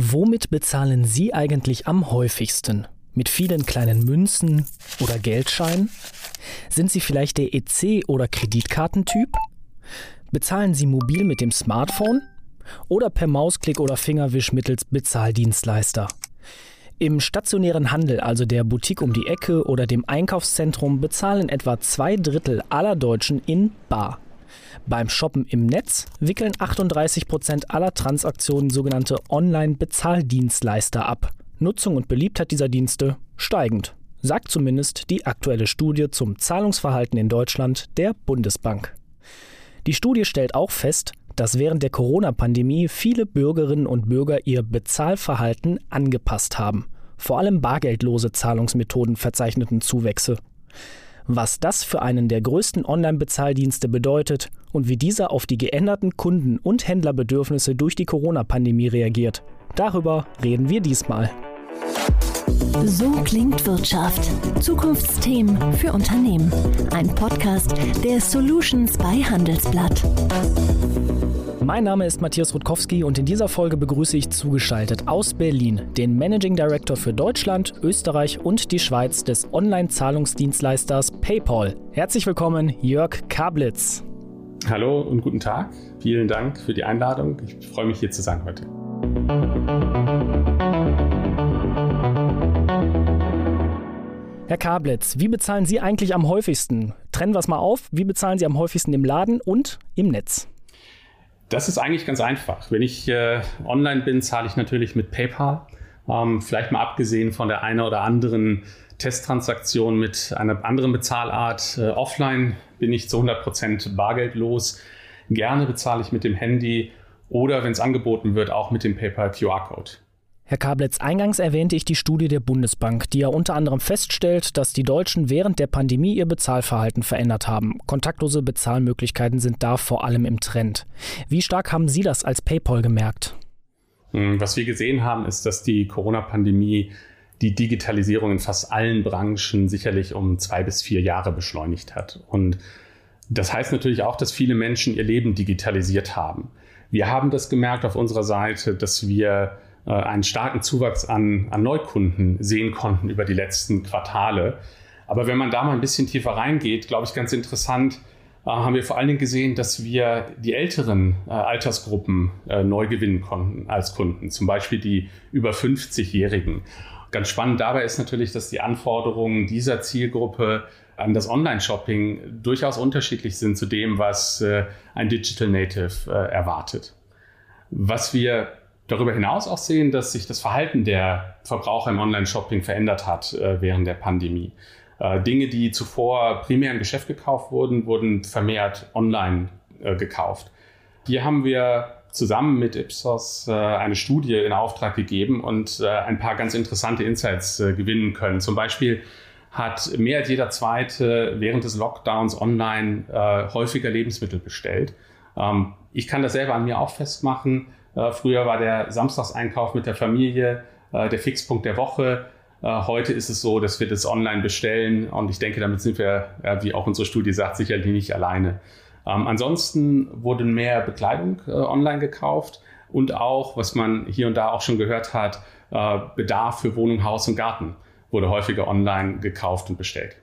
Womit bezahlen Sie eigentlich am häufigsten? Mit vielen kleinen Münzen oder Geldscheinen? Sind Sie vielleicht der EC- oder Kreditkartentyp? Bezahlen Sie mobil mit dem Smartphone? Oder per Mausklick oder Fingerwisch mittels Bezahldienstleister? Im stationären Handel, also der Boutique um die Ecke oder dem Einkaufszentrum, bezahlen etwa zwei Drittel aller Deutschen in Bar. Beim Shoppen im Netz wickeln 38 Prozent aller Transaktionen sogenannte Online-Bezahldienstleister ab. Nutzung und Beliebtheit dieser Dienste steigend, sagt zumindest die aktuelle Studie zum Zahlungsverhalten in Deutschland der Bundesbank. Die Studie stellt auch fest, dass während der Corona-Pandemie viele Bürgerinnen und Bürger ihr Bezahlverhalten angepasst haben. Vor allem bargeldlose Zahlungsmethoden verzeichneten Zuwächse was das für einen der größten Online-Bezahldienste bedeutet und wie dieser auf die geänderten Kunden- und Händlerbedürfnisse durch die Corona-Pandemie reagiert. Darüber reden wir diesmal. So klingt Wirtschaft. Zukunftsthemen für Unternehmen. Ein Podcast der Solutions bei Handelsblatt. Mein Name ist Matthias Rutkowski und in dieser Folge begrüße ich zugeschaltet aus Berlin den Managing Director für Deutschland, Österreich und die Schweiz des Online-Zahlungsdienstleisters PayPal. Herzlich willkommen, Jörg Kablitz. Hallo und guten Tag. Vielen Dank für die Einladung. Ich freue mich hier zu sein heute. Herr Kablitz, wie bezahlen Sie eigentlich am häufigsten? Trennen wir es mal auf. Wie bezahlen Sie am häufigsten im Laden und im Netz? Das ist eigentlich ganz einfach. Wenn ich äh, online bin, zahle ich natürlich mit PayPal. Ähm, vielleicht mal abgesehen von der einen oder anderen Testtransaktion mit einer anderen Bezahlart. Äh, offline bin ich zu 100% bargeldlos. Gerne bezahle ich mit dem Handy oder, wenn es angeboten wird, auch mit dem PayPal QR-Code. Herr Kablitz, eingangs erwähnte ich die Studie der Bundesbank, die ja unter anderem feststellt, dass die Deutschen während der Pandemie ihr Bezahlverhalten verändert haben. Kontaktlose Bezahlmöglichkeiten sind da vor allem im Trend. Wie stark haben Sie das als PayPal gemerkt? Hm, was wir gesehen haben, ist, dass die Corona-Pandemie die Digitalisierung in fast allen Branchen sicherlich um zwei bis vier Jahre beschleunigt hat. Und das heißt natürlich auch, dass viele Menschen ihr Leben digitalisiert haben. Wir haben das gemerkt auf unserer Seite, dass wir einen starken Zuwachs an, an Neukunden sehen konnten über die letzten Quartale. Aber wenn man da mal ein bisschen tiefer reingeht, glaube ich, ganz interessant, äh, haben wir vor allen Dingen gesehen, dass wir die älteren äh, Altersgruppen äh, neu gewinnen konnten als Kunden, zum Beispiel die über 50-Jährigen. Ganz spannend dabei ist natürlich, dass die Anforderungen dieser Zielgruppe an das Online-Shopping durchaus unterschiedlich sind zu dem, was äh, ein Digital Native äh, erwartet. Was wir darüber hinaus auch sehen, dass sich das Verhalten der Verbraucher im Online-Shopping verändert hat äh, während der Pandemie. Äh, Dinge, die zuvor primär im Geschäft gekauft wurden, wurden vermehrt online äh, gekauft. Hier haben wir zusammen mit Ipsos äh, eine Studie in Auftrag gegeben und äh, ein paar ganz interessante Insights äh, gewinnen können. Zum Beispiel hat mehr als jeder Zweite während des Lockdowns online häufiger Lebensmittel bestellt. Ähm, ich kann das selber an mir auch festmachen. Äh, früher war der Samstagseinkauf mit der Familie äh, der Fixpunkt der Woche. Äh, heute ist es so, dass wir das online bestellen und ich denke, damit sind wir, wie auch unsere Studie sagt, sicherlich nicht alleine. Ähm, ansonsten wurde mehr Bekleidung online gekauft und auch, was man hier und da auch schon gehört hat, Bedarf für Wohnung, Haus und Garten wurde häufiger online gekauft und bestellt.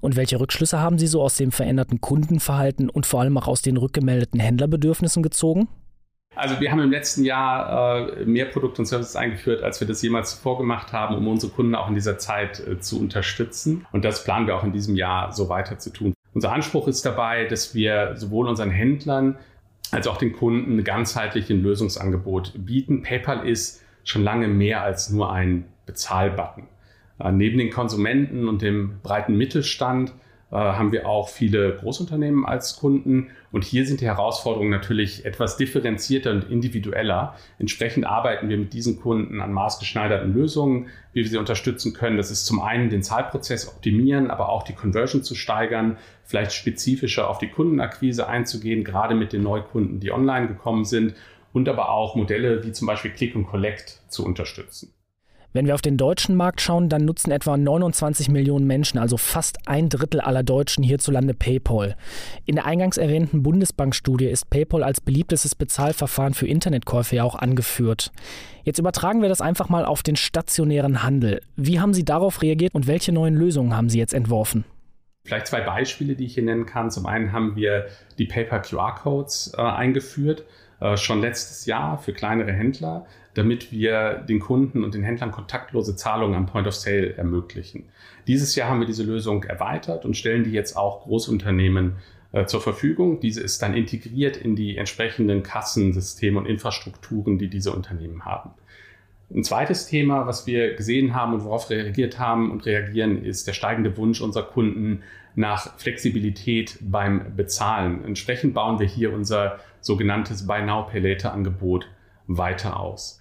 Und welche Rückschlüsse haben Sie so aus dem veränderten Kundenverhalten und vor allem auch aus den rückgemeldeten Händlerbedürfnissen gezogen? Also wir haben im letzten Jahr äh, mehr Produkte und Services eingeführt, als wir das jemals zuvor gemacht haben, um unsere Kunden auch in dieser Zeit äh, zu unterstützen. Und das planen wir auch in diesem Jahr so weiter zu tun. Unser Anspruch ist dabei, dass wir sowohl unseren Händlern als auch den Kunden ein ganzheitliches Lösungsangebot bieten. PayPal ist schon lange mehr als nur ein Bezahlbutton. Äh, neben den Konsumenten und dem breiten Mittelstand haben wir auch viele Großunternehmen als Kunden. Und hier sind die Herausforderungen natürlich etwas differenzierter und individueller. Entsprechend arbeiten wir mit diesen Kunden an maßgeschneiderten Lösungen, wie wir sie unterstützen können. Das ist zum einen den Zahlprozess optimieren, aber auch die Conversion zu steigern, vielleicht spezifischer auf die Kundenakquise einzugehen, gerade mit den Neukunden, die online gekommen sind und aber auch Modelle wie zum Beispiel Click und Collect zu unterstützen. Wenn wir auf den deutschen Markt schauen, dann nutzen etwa 29 Millionen Menschen, also fast ein Drittel aller Deutschen hierzulande PayPal. In der eingangs erwähnten Bundesbankstudie ist PayPal als beliebtestes Bezahlverfahren für Internetkäufe ja auch angeführt. Jetzt übertragen wir das einfach mal auf den stationären Handel. Wie haben Sie darauf reagiert und welche neuen Lösungen haben Sie jetzt entworfen? Vielleicht zwei Beispiele, die ich hier nennen kann. Zum einen haben wir die PayPal QR-Codes äh, eingeführt, schon letztes Jahr für kleinere Händler damit wir den Kunden und den Händlern kontaktlose Zahlungen am Point of Sale ermöglichen. Dieses Jahr haben wir diese Lösung erweitert und stellen die jetzt auch Großunternehmen äh, zur Verfügung. Diese ist dann integriert in die entsprechenden Kassensysteme und Infrastrukturen, die diese Unternehmen haben. Ein zweites Thema, was wir gesehen haben und worauf reagiert haben und reagieren, ist der steigende Wunsch unserer Kunden nach Flexibilität beim Bezahlen. Entsprechend bauen wir hier unser sogenanntes Buy Now Pay Later Angebot weiter aus.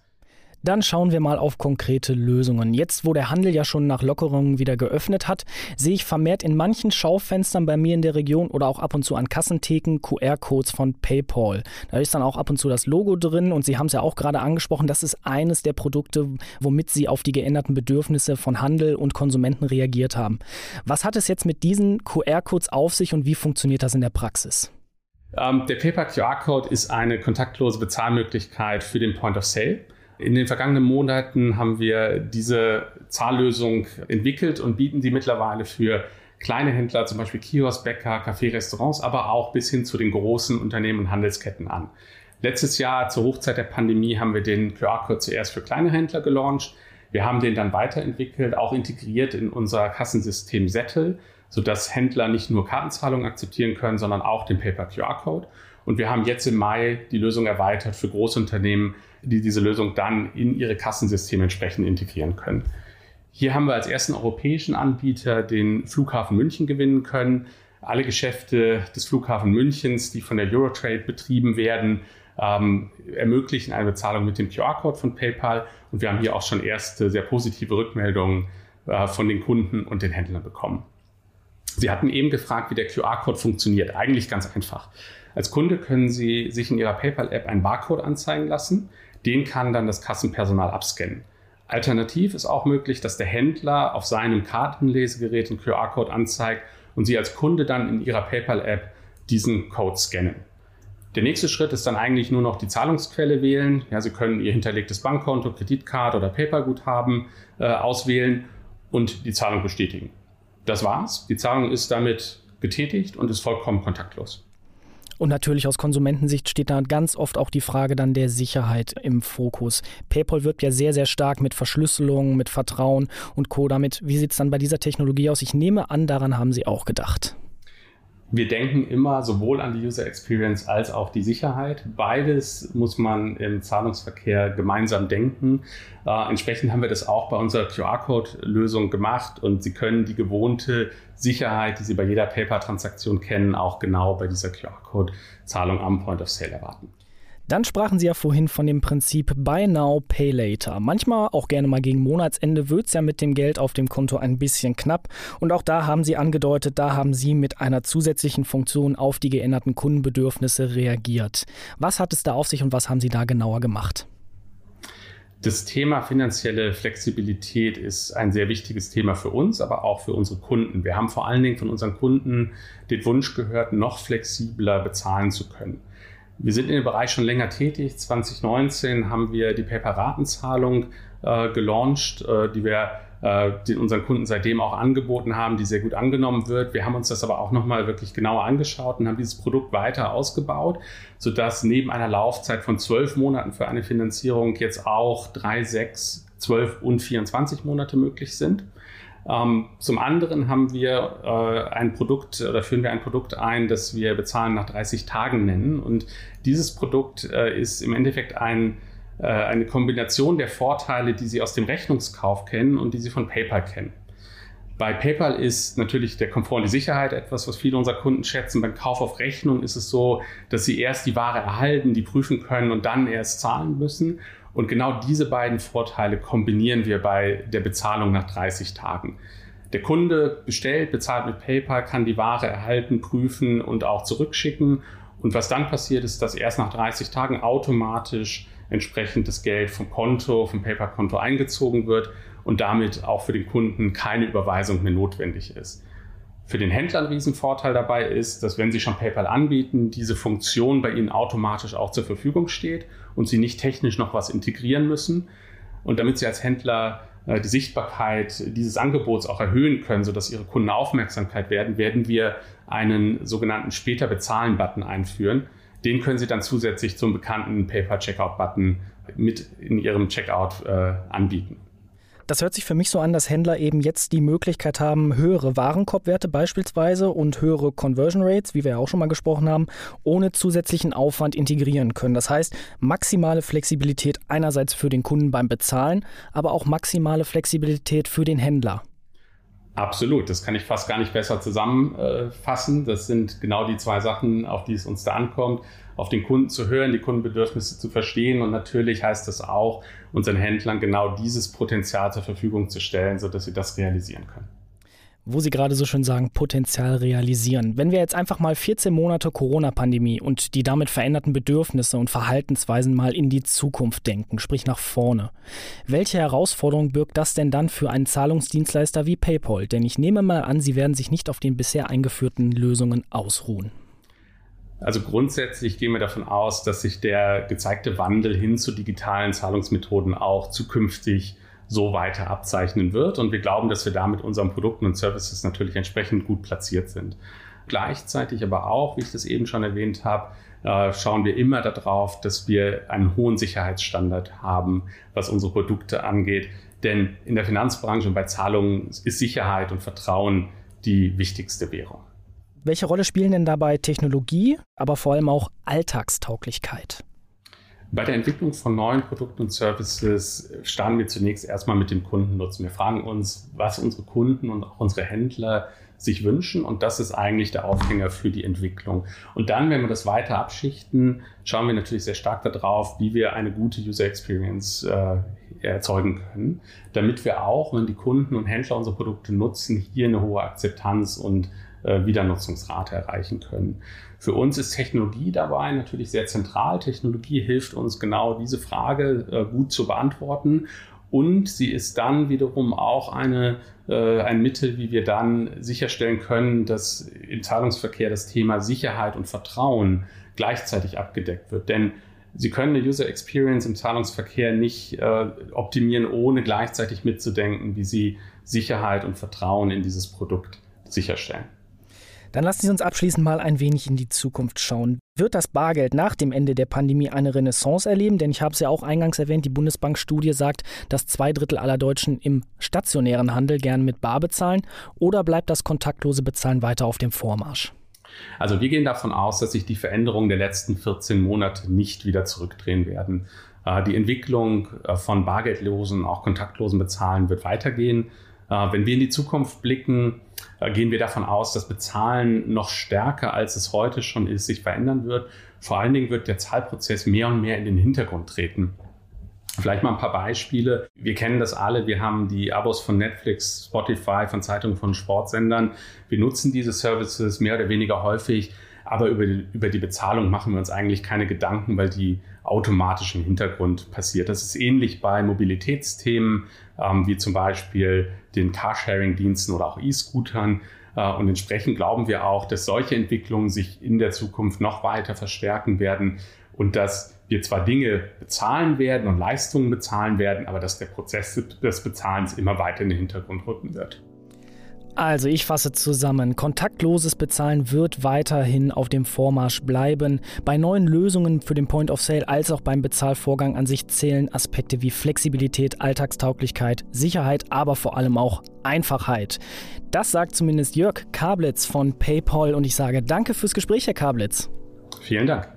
Dann schauen wir mal auf konkrete Lösungen. Jetzt, wo der Handel ja schon nach Lockerungen wieder geöffnet hat, sehe ich vermehrt in manchen Schaufenstern bei mir in der Region oder auch ab und zu an Kassentheken QR-Codes von PayPal. Da ist dann auch ab und zu das Logo drin und Sie haben es ja auch gerade angesprochen, das ist eines der Produkte, womit Sie auf die geänderten Bedürfnisse von Handel und Konsumenten reagiert haben. Was hat es jetzt mit diesen QR-Codes auf sich und wie funktioniert das in der Praxis? Ähm, der PayPal QR-Code ist eine kontaktlose Bezahlmöglichkeit für den Point of Sale. In den vergangenen Monaten haben wir diese Zahllösung entwickelt und bieten sie mittlerweile für kleine Händler, zum Beispiel Kiosk, Bäcker, Café, Restaurants, aber auch bis hin zu den großen Unternehmen und Handelsketten an. Letztes Jahr zur Hochzeit der Pandemie haben wir den QR-Code zuerst für kleine Händler gelauncht. Wir haben den dann weiterentwickelt, auch integriert in unser Kassensystem Settle, sodass Händler nicht nur Kartenzahlungen akzeptieren können, sondern auch den Paper QR-Code. Und wir haben jetzt im Mai die Lösung erweitert für Großunternehmen, die diese Lösung dann in ihre Kassensysteme entsprechend integrieren können. Hier haben wir als ersten europäischen Anbieter den Flughafen München gewinnen können. Alle Geschäfte des Flughafen Münchens, die von der Eurotrade betrieben werden, ähm, ermöglichen eine Bezahlung mit dem QR-Code von PayPal. Und wir haben hier auch schon erste sehr positive Rückmeldungen äh, von den Kunden und den Händlern bekommen. Sie hatten eben gefragt, wie der QR-Code funktioniert. Eigentlich ganz einfach. Als Kunde können Sie sich in Ihrer PayPal-App einen Barcode anzeigen lassen. Den kann dann das Kassenpersonal abscannen. Alternativ ist auch möglich, dass der Händler auf seinem Kartenlesegerät einen QR-Code anzeigt und Sie als Kunde dann in Ihrer PayPal-App diesen Code scannen. Der nächste Schritt ist dann eigentlich nur noch die Zahlungsquelle wählen. Ja, Sie können Ihr hinterlegtes Bankkonto, Kreditkarte oder PayPal-Guthaben äh, auswählen und die Zahlung bestätigen. Das war's. Die Zahlung ist damit getätigt und ist vollkommen kontaktlos. Und natürlich aus Konsumentensicht steht da ganz oft auch die Frage dann der Sicherheit im Fokus. PayPal wirbt ja sehr, sehr stark mit Verschlüsselung, mit Vertrauen und Co. Damit, wie sieht es dann bei dieser Technologie aus? Ich nehme an, daran haben Sie auch gedacht wir denken immer sowohl an die User Experience als auch die Sicherheit. Beides muss man im Zahlungsverkehr gemeinsam denken. Äh, entsprechend haben wir das auch bei unserer QR-Code-Lösung gemacht und Sie können die gewohnte Sicherheit, die Sie bei jeder PayPal-Transaktion kennen, auch genau bei dieser QR-Code-Zahlung am Point of Sale erwarten. Dann sprachen Sie ja vorhin von dem Prinzip Buy Now, Pay Later. Manchmal, auch gerne mal gegen Monatsende, wird es ja mit dem Geld auf dem Konto ein bisschen knapp. Und auch da haben Sie angedeutet, da haben Sie mit einer zusätzlichen Funktion auf die geänderten Kundenbedürfnisse reagiert. Was hat es da auf sich und was haben Sie da genauer gemacht? Das Thema finanzielle Flexibilität ist ein sehr wichtiges Thema für uns, aber auch für unsere Kunden. Wir haben vor allen Dingen von unseren Kunden den Wunsch gehört, noch flexibler bezahlen zu können. Wir sind in dem Bereich schon länger tätig. 2019 haben wir die Paper-Ratenzahlung äh, gelauncht, äh, die wir äh, die unseren Kunden seitdem auch angeboten haben, die sehr gut angenommen wird. Wir haben uns das aber auch nochmal wirklich genauer angeschaut und haben dieses Produkt weiter ausgebaut, sodass neben einer Laufzeit von zwölf Monaten für eine Finanzierung jetzt auch drei, sechs, zwölf und 24 Monate möglich sind. Ähm, zum anderen haben wir äh, ein Produkt oder führen wir ein Produkt ein, das wir bezahlen nach 30 Tagen nennen. Und dieses Produkt äh, ist im Endeffekt ein, äh, eine Kombination der Vorteile, die Sie aus dem Rechnungskauf kennen und die Sie von PayPal kennen. Bei PayPal ist natürlich der Komfort und die Sicherheit etwas, was viele unserer Kunden schätzen. Beim Kauf auf Rechnung ist es so, dass sie erst die Ware erhalten, die prüfen können und dann erst zahlen müssen. Und genau diese beiden Vorteile kombinieren wir bei der Bezahlung nach 30 Tagen. Der Kunde bestellt, bezahlt mit PayPal, kann die Ware erhalten, prüfen und auch zurückschicken. Und was dann passiert, ist, dass erst nach 30 Tagen automatisch entsprechend das Geld vom Konto, vom PayPal-Konto eingezogen wird und damit auch für den Kunden keine Überweisung mehr notwendig ist. Für den Händler ein Riesenvorteil dabei ist, dass wenn Sie schon PayPal anbieten, diese Funktion bei Ihnen automatisch auch zur Verfügung steht und Sie nicht technisch noch was integrieren müssen. Und damit Sie als Händler äh, die Sichtbarkeit dieses Angebots auch erhöhen können, sodass Ihre Kunden Aufmerksamkeit werden, werden wir einen sogenannten später bezahlen Button einführen. Den können Sie dann zusätzlich zum bekannten PayPal Checkout Button mit in Ihrem Checkout äh, anbieten. Das hört sich für mich so an, dass Händler eben jetzt die Möglichkeit haben, höhere Warenkorbwerte beispielsweise und höhere Conversion Rates, wie wir ja auch schon mal gesprochen haben, ohne zusätzlichen Aufwand integrieren können. Das heißt, maximale Flexibilität einerseits für den Kunden beim Bezahlen, aber auch maximale Flexibilität für den Händler. Absolut, das kann ich fast gar nicht besser zusammenfassen. Das sind genau die zwei Sachen, auf die es uns da ankommt, auf den Kunden zu hören, die Kundenbedürfnisse zu verstehen und natürlich heißt das auch, unseren Händlern genau dieses Potenzial zur Verfügung zu stellen, sodass sie das realisieren können wo Sie gerade so schön sagen, Potenzial realisieren. Wenn wir jetzt einfach mal 14 Monate Corona-Pandemie und die damit veränderten Bedürfnisse und Verhaltensweisen mal in die Zukunft denken, sprich nach vorne. Welche Herausforderung birgt das denn dann für einen Zahlungsdienstleister wie PayPal? Denn ich nehme mal an, Sie werden sich nicht auf den bisher eingeführten Lösungen ausruhen. Also grundsätzlich gehen wir davon aus, dass sich der gezeigte Wandel hin zu digitalen Zahlungsmethoden auch zukünftig so weiter abzeichnen wird. Und wir glauben, dass wir da mit unseren Produkten und Services natürlich entsprechend gut platziert sind. Gleichzeitig aber auch, wie ich das eben schon erwähnt habe, äh, schauen wir immer darauf, dass wir einen hohen Sicherheitsstandard haben, was unsere Produkte angeht. Denn in der Finanzbranche und bei Zahlungen ist Sicherheit und Vertrauen die wichtigste Währung. Welche Rolle spielen denn dabei Technologie, aber vor allem auch Alltagstauglichkeit? Bei der Entwicklung von neuen Produkten und Services starten wir zunächst erstmal mit dem Kundennutzen. Wir fragen uns, was unsere Kunden und auch unsere Händler sich wünschen und das ist eigentlich der Aufhänger für die Entwicklung. Und dann, wenn wir das weiter abschichten, schauen wir natürlich sehr stark darauf, wie wir eine gute User Experience äh, erzeugen können, damit wir auch, wenn die Kunden und Händler unsere Produkte nutzen, hier eine hohe Akzeptanz und Wiedernutzungsrate erreichen können. Für uns ist Technologie dabei natürlich sehr zentral. Technologie hilft uns genau diese Frage äh, gut zu beantworten. Und sie ist dann wiederum auch eine, äh, ein Mittel, wie wir dann sicherstellen können, dass im Zahlungsverkehr das Thema Sicherheit und Vertrauen gleichzeitig abgedeckt wird. Denn Sie können eine User Experience im Zahlungsverkehr nicht äh, optimieren, ohne gleichzeitig mitzudenken, wie Sie Sicherheit und Vertrauen in dieses Produkt sicherstellen. Dann lassen Sie uns abschließend mal ein wenig in die Zukunft schauen. Wird das Bargeld nach dem Ende der Pandemie eine Renaissance erleben? Denn ich habe es ja auch eingangs erwähnt, die Bundesbank-Studie sagt, dass zwei Drittel aller Deutschen im stationären Handel gern mit Bar bezahlen. Oder bleibt das kontaktlose Bezahlen weiter auf dem Vormarsch? Also wir gehen davon aus, dass sich die Veränderungen der letzten 14 Monate nicht wieder zurückdrehen werden. Äh, die Entwicklung äh, von bargeldlosen, auch kontaktlosen Bezahlen wird weitergehen. Äh, wenn wir in die Zukunft blicken, äh, gehen wir davon aus, dass Bezahlen noch stärker, als es heute schon ist, sich verändern wird. Vor allen Dingen wird der Zahlprozess mehr und mehr in den Hintergrund treten. Vielleicht mal ein paar Beispiele. Wir kennen das alle. Wir haben die Abos von Netflix, Spotify, von Zeitungen, von Sportsendern. Wir nutzen diese Services mehr oder weniger häufig. Aber über über die Bezahlung machen wir uns eigentlich keine Gedanken, weil die automatisch im Hintergrund passiert. Das ist ähnlich bei Mobilitätsthemen, ähm, wie zum Beispiel den Carsharing-Diensten oder auch E-Scootern. Äh, und entsprechend glauben wir auch, dass solche Entwicklungen sich in der Zukunft noch weiter verstärken werden und dass wir zwar Dinge bezahlen werden und Leistungen bezahlen werden, aber dass der Prozess des Bezahlens immer weiter in den Hintergrund rücken wird. Also ich fasse zusammen, kontaktloses Bezahlen wird weiterhin auf dem Vormarsch bleiben. Bei neuen Lösungen für den Point of Sale als auch beim Bezahlvorgang an sich zählen Aspekte wie Flexibilität, Alltagstauglichkeit, Sicherheit, aber vor allem auch Einfachheit. Das sagt zumindest Jörg Kablitz von PayPal und ich sage danke fürs Gespräch, Herr Kablitz. Vielen Dank.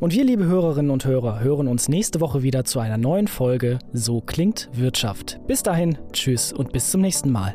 Und wir, liebe Hörerinnen und Hörer, hören uns nächste Woche wieder zu einer neuen Folge So klingt Wirtschaft. Bis dahin, tschüss und bis zum nächsten Mal.